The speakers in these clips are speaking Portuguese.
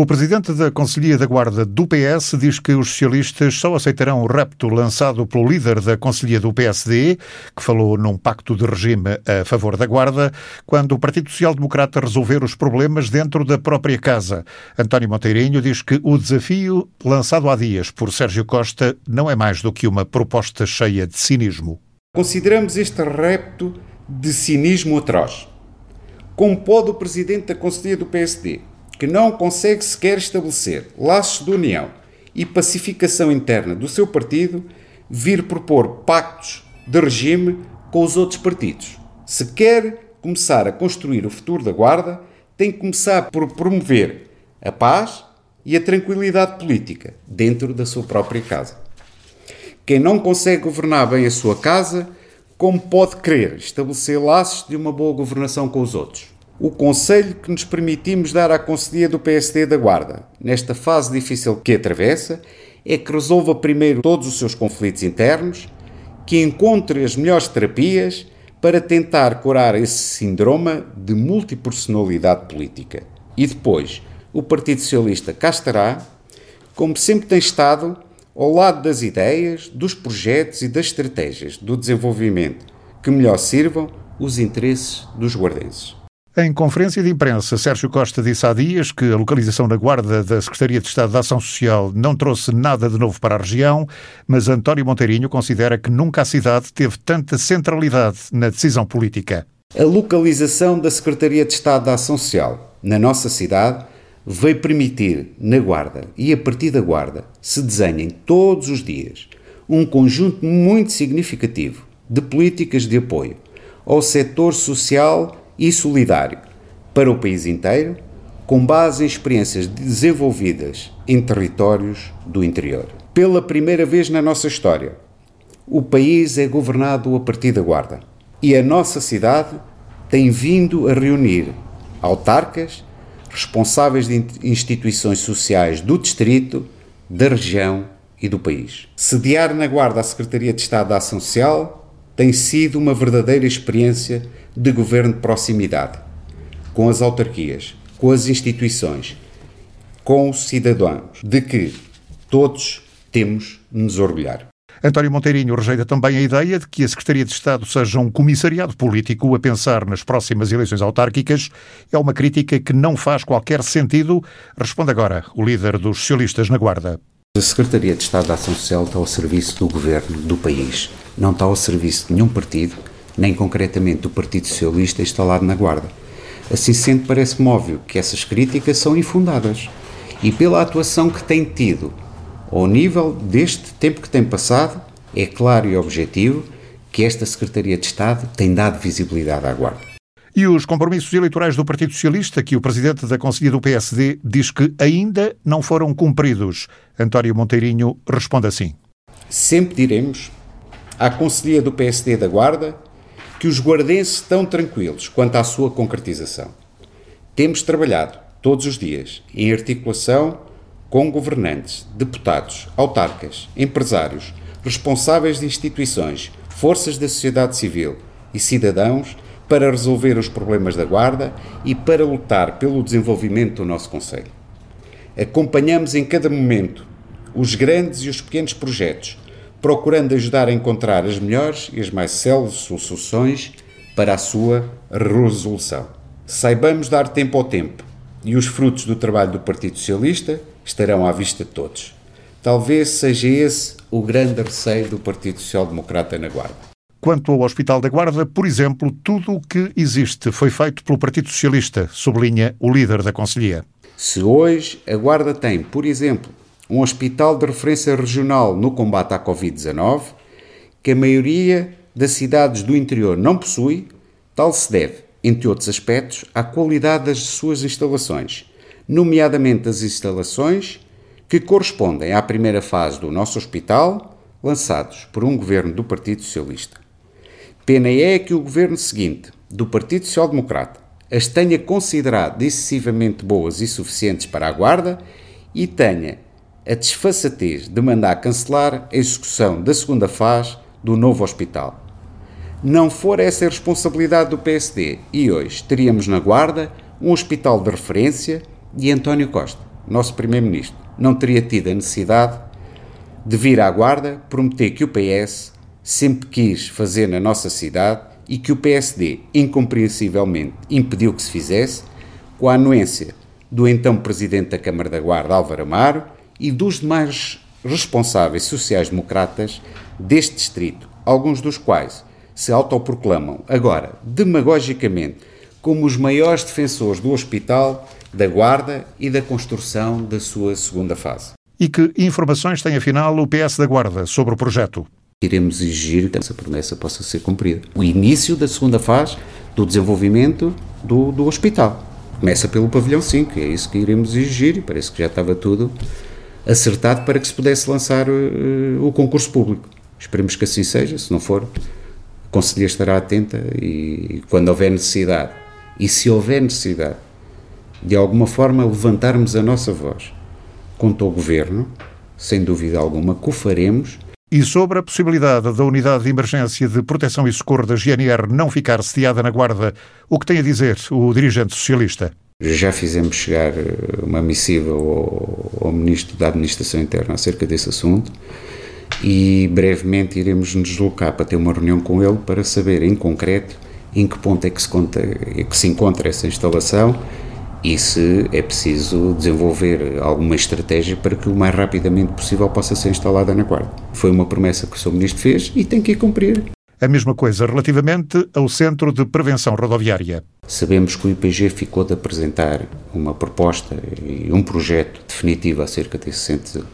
O presidente da Conselhia da Guarda do PS diz que os socialistas só aceitarão o repto lançado pelo líder da Conselhia do PSD, que falou num pacto de regime a favor da Guarda, quando o Partido Social Democrata resolver os problemas dentro da própria casa. António Monteirinho diz que o desafio lançado há dias por Sérgio Costa não é mais do que uma proposta cheia de cinismo. Consideramos este repto de cinismo atroz. Como pode o presidente da Conselhia do PSD que não consegue sequer estabelecer laços de união e pacificação interna do seu partido, vir propor pactos de regime com os outros partidos. Se quer começar a construir o futuro da Guarda, tem que começar por promover a paz e a tranquilidade política dentro da sua própria casa. Quem não consegue governar bem a sua casa, como pode querer estabelecer laços de uma boa governação com os outros? O conselho que nos permitimos dar à Conselhia do PSD da Guarda, nesta fase difícil que atravessa, é que resolva primeiro todos os seus conflitos internos, que encontre as melhores terapias para tentar curar esse síndrome de multipersonalidade política. E depois, o Partido Socialista cá estará, como sempre tem estado, ao lado das ideias, dos projetos e das estratégias do desenvolvimento que melhor sirvam os interesses dos guardenses. Em conferência de imprensa, Sérgio Costa disse há dias que a localização na guarda da Secretaria de Estado da Ação Social não trouxe nada de novo para a região, mas António Monteirinho considera que nunca a cidade teve tanta centralidade na decisão política. A localização da Secretaria de Estado da Ação Social na nossa cidade veio permitir, na Guarda e a partir da Guarda, se desenhem todos os dias um conjunto muito significativo de políticas de apoio ao setor social e solidário para o país inteiro, com base em experiências desenvolvidas em territórios do interior. Pela primeira vez na nossa história, o país é governado a partir da Guarda e a nossa cidade tem vindo a reunir autarcas, responsáveis de instituições sociais do distrito, da região e do país. Sediar na Guarda a Secretaria de Estado da Ação Social tem sido uma verdadeira experiência de governo de proximidade, com as autarquias, com as instituições, com os cidadãos, de que todos temos de nos orgulhar. António Monteirinho rejeita também a ideia de que a Secretaria de Estado seja um comissariado político a pensar nas próximas eleições autárquicas. É uma crítica que não faz qualquer sentido. Responde agora o líder dos socialistas na Guarda. A Secretaria de Estado da Ação Social está ao serviço do governo do país, não está ao serviço de nenhum partido, nem concretamente do Partido Socialista instalado na Guarda. Assim sendo, parece-me óbvio que essas críticas são infundadas e pela atuação que tem tido ao nível deste tempo que tem passado, é claro e objetivo que esta Secretaria de Estado tem dado visibilidade à Guarda. E os compromissos eleitorais do Partido Socialista, que o presidente da Conselhia do PSD diz que ainda não foram cumpridos. António Monteirinho responde assim: Sempre diremos à Conselhia do PSD da Guarda que os guardenses estão tranquilos quanto à sua concretização. Temos trabalhado todos os dias em articulação com governantes, deputados, autarcas, empresários, responsáveis de instituições, forças da sociedade civil e cidadãos para resolver os problemas da Guarda e para lutar pelo desenvolvimento do nosso Conselho. Acompanhamos em cada momento os grandes e os pequenos projetos, procurando ajudar a encontrar as melhores e as mais céleres soluções para a sua resolução. Saibamos dar tempo ao tempo e os frutos do trabalho do Partido Socialista estarão à vista de todos. Talvez seja esse o grande receio do Partido Social Democrata na Guarda. Quanto ao Hospital da Guarda, por exemplo, tudo o que existe foi feito pelo Partido Socialista, sublinha o líder da Conselhia. Se hoje a Guarda tem, por exemplo, um hospital de referência regional no combate à Covid-19, que a maioria das cidades do interior não possui, tal se deve, entre outros aspectos, à qualidade das suas instalações, nomeadamente as instalações que correspondem à primeira fase do nosso hospital, lançados por um governo do Partido Socialista. Pena é que o governo seguinte, do Partido Social Democrata, as tenha considerado excessivamente boas e suficientes para a Guarda e tenha a desfaçatez de mandar cancelar a execução da segunda fase do novo hospital. Não for essa a responsabilidade do PSD e hoje teríamos na Guarda um hospital de referência e António Costa, nosso Primeiro-Ministro, não teria tido a necessidade de vir à Guarda prometer que o PS sempre quis fazer na nossa cidade e que o PSD, incompreensivelmente, impediu que se fizesse, com a anuência do então Presidente da Câmara da Guarda, Álvaro Amaro, e dos demais responsáveis sociais-democratas deste distrito, alguns dos quais se autoproclamam agora, demagogicamente, como os maiores defensores do hospital, da Guarda e da construção da sua segunda fase. E que informações tem afinal o PS da Guarda sobre o projeto? Iremos exigir que essa promessa possa ser cumprida. O início da segunda fase do desenvolvimento do, do hospital. Começa pelo pavilhão 5, é isso que iremos exigir e parece que já estava tudo acertado para que se pudesse lançar uh, o concurso público. Esperemos que assim seja, se não for, a Conselhia estará atenta e quando houver necessidade, e se houver necessidade, de alguma forma levantarmos a nossa voz contra o Governo, sem dúvida alguma que o faremos. E sobre a possibilidade da Unidade de Emergência de Proteção e Socorro da GNR não ficar sediada na Guarda, o que tem a dizer o dirigente socialista? Já fizemos chegar eh, uma missiva ao, ao Ministro da Administração Interna acerca desse assunto e brevemente iremos nos deslocar para ter uma reunião com ele para saber em concreto em que ponto é que se, conta, é que se encontra essa instalação e se é preciso desenvolver alguma estratégia para que o mais rapidamente possível possa ser instalada na Guarda. Foi uma promessa que o Sr. Ministro fez e tem que a cumprir. A mesma coisa relativamente ao Centro de Prevenção Rodoviária. Sabemos que o IPG ficou de apresentar uma proposta e um projeto definitivo acerca desse Centro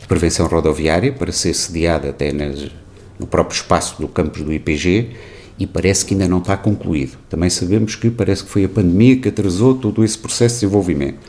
de Prevenção Rodoviária para ser sediado até nas, no próprio espaço do campus do IPG e parece que ainda não está concluído. Também sabemos que parece que foi a pandemia que atrasou todo esse processo de desenvolvimento.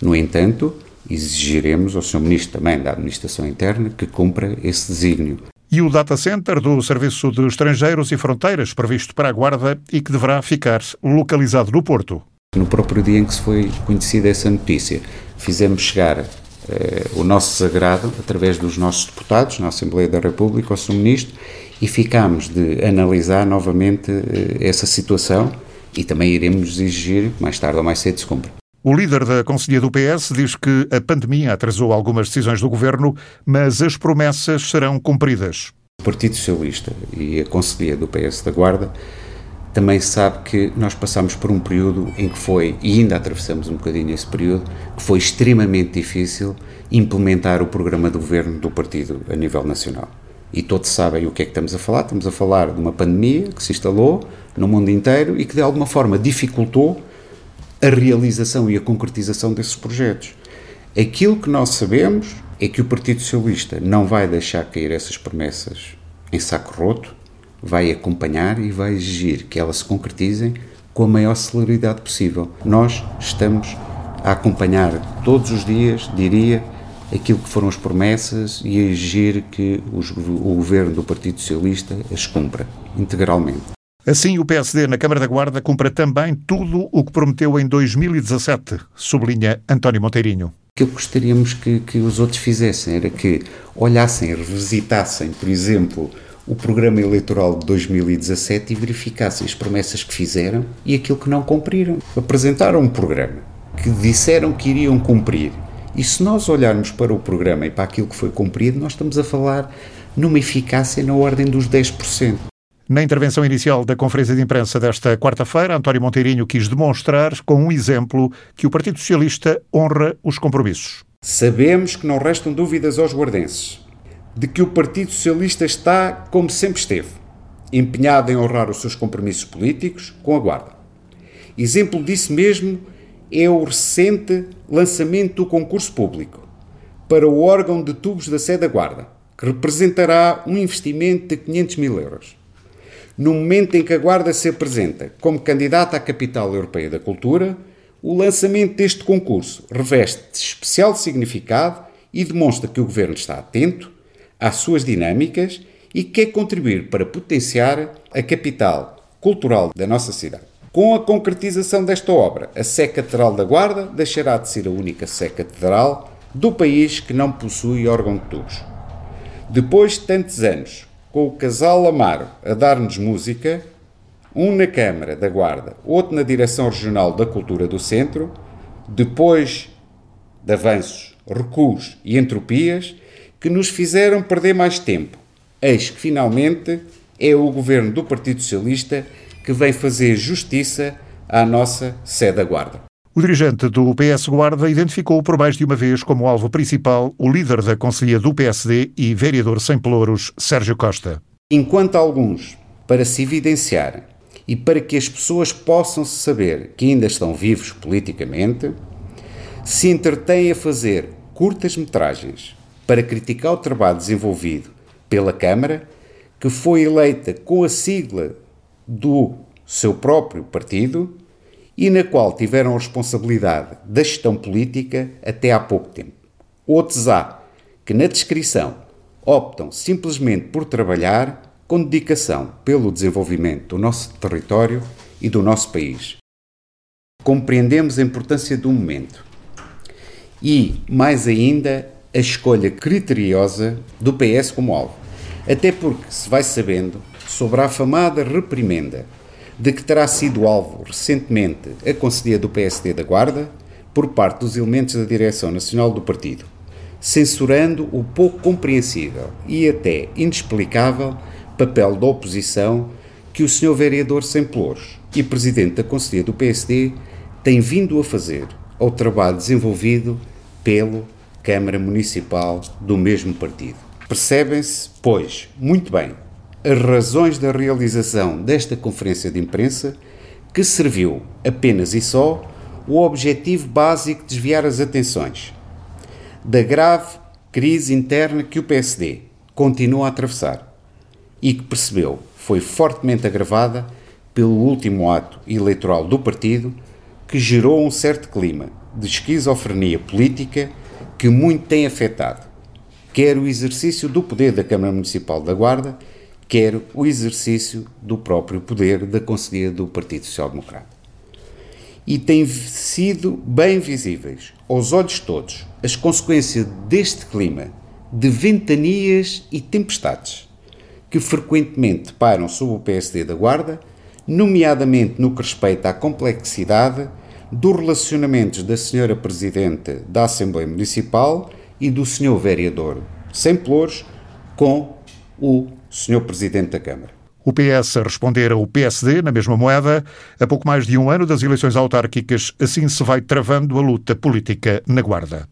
No entanto, exigiremos ao Sr. Ministro também da Administração Interna que cumpra esse desígnio e o data center do Serviço de Estrangeiros e Fronteiras, previsto para a Guarda e que deverá ficar localizado no Porto. No próprio dia em que se foi conhecida essa notícia, fizemos chegar eh, o nosso desagrado através dos nossos deputados na Assembleia da República ao Sr. Ministro e ficámos de analisar novamente eh, essa situação e também iremos exigir, mais tarde ou mais cedo, se cumpra. O líder da Conselhia do PS diz que a pandemia atrasou algumas decisões do governo, mas as promessas serão cumpridas. O Partido Socialista e a Conselhia do PS da Guarda também sabe que nós passamos por um período em que foi, e ainda atravessamos um bocadinho esse período, que foi extremamente difícil implementar o programa do governo do partido a nível nacional. E todos sabem o que é que estamos a falar. Estamos a falar de uma pandemia que se instalou no mundo inteiro e que de alguma forma dificultou a realização e a concretização desses projetos. Aquilo que nós sabemos é que o Partido Socialista não vai deixar cair essas promessas em saco roto, vai acompanhar e vai exigir que elas se concretizem com a maior celeridade possível. Nós estamos a acompanhar todos os dias, diria, aquilo que foram as promessas e exigir que os, o governo do Partido Socialista as cumpra integralmente. Assim, o PSD na Câmara da Guarda cumpra também tudo o que prometeu em 2017, sublinha António Monteirinho. O que gostaríamos que, que os outros fizessem era que olhassem, revisitassem, por exemplo, o programa eleitoral de 2017 e verificassem as promessas que fizeram e aquilo que não cumpriram. Apresentaram um programa que disseram que iriam cumprir. E se nós olharmos para o programa e para aquilo que foi cumprido, nós estamos a falar numa eficácia na ordem dos 10%. Na intervenção inicial da conferência de imprensa desta quarta-feira, António Monteirinho quis demonstrar com um exemplo que o Partido Socialista honra os compromissos. Sabemos que não restam dúvidas aos guardenses de que o Partido Socialista está, como sempre esteve, empenhado em honrar os seus compromissos políticos com a Guarda. Exemplo disso mesmo é o recente lançamento do concurso público para o órgão de tubos da sede da Guarda, que representará um investimento de 500 mil euros no momento em que a Guarda se apresenta como candidata à Capital Europeia da Cultura, o lançamento deste concurso reveste especial significado e demonstra que o Governo está atento às suas dinâmicas e quer contribuir para potenciar a capital cultural da nossa cidade. Com a concretização desta obra, a Sé Catedral da Guarda deixará de ser a única Sé Catedral do país que não possui órgão de tubos. Depois de tantos anos, com o casal Amaro a dar-nos música, um na Câmara da Guarda, outro na Direção Regional da Cultura do Centro, depois de avanços, recuos e entropias que nos fizeram perder mais tempo. Eis que finalmente é o governo do Partido Socialista que vem fazer justiça à nossa sede da Guarda. O dirigente do PS Guarda identificou por mais de uma vez como alvo principal o líder da Conselhia do PSD e vereador sem pelouros, Sérgio Costa. Enquanto alguns, para se evidenciarem e para que as pessoas possam saber que ainda estão vivos politicamente, se entretêm a fazer curtas metragens para criticar o trabalho desenvolvido pela Câmara, que foi eleita com a sigla do seu próprio partido e na qual tiveram responsabilidade da gestão política até há pouco tempo. Outros há que, na descrição, optam simplesmente por trabalhar com dedicação pelo desenvolvimento do nosso território e do nosso país. Compreendemos a importância do momento e, mais ainda, a escolha criteriosa do PS como alvo. Até porque se vai sabendo sobre a afamada reprimenda de que terá sido alvo recentemente a Conselhia do PSD da Guarda por parte dos elementos da Direção Nacional do Partido, censurando o pouco compreensível e até inexplicável papel da oposição que o Sr. Vereador Sem e Presidente da Conselhia do PSD tem vindo a fazer ao trabalho desenvolvido pelo Câmara Municipal do mesmo partido. Percebem-se, pois, muito bem, as razões da realização desta conferência de imprensa, que serviu apenas e só o objetivo básico de desviar as atenções da grave crise interna que o PSD continua a atravessar e que percebeu foi fortemente agravada pelo último ato eleitoral do partido que gerou um certo clima de esquizofrenia política que muito tem afetado quer o exercício do poder da Câmara Municipal da Guarda, quer o exercício do próprio poder da Conselhia do Partido Social Democrata. E têm sido bem visíveis aos olhos todos as consequências deste clima de ventanias e tempestades que frequentemente param sobre o PSD da Guarda, nomeadamente no que respeita à complexidade dos relacionamentos da Senhora Presidente da Assembleia Municipal e do Sr. Vereador sem pelouros com o Sr. Presidente da Câmara. O PS a responder ao PSD na mesma moeda. A pouco mais de um ano das eleições autárquicas, assim se vai travando a luta política na Guarda.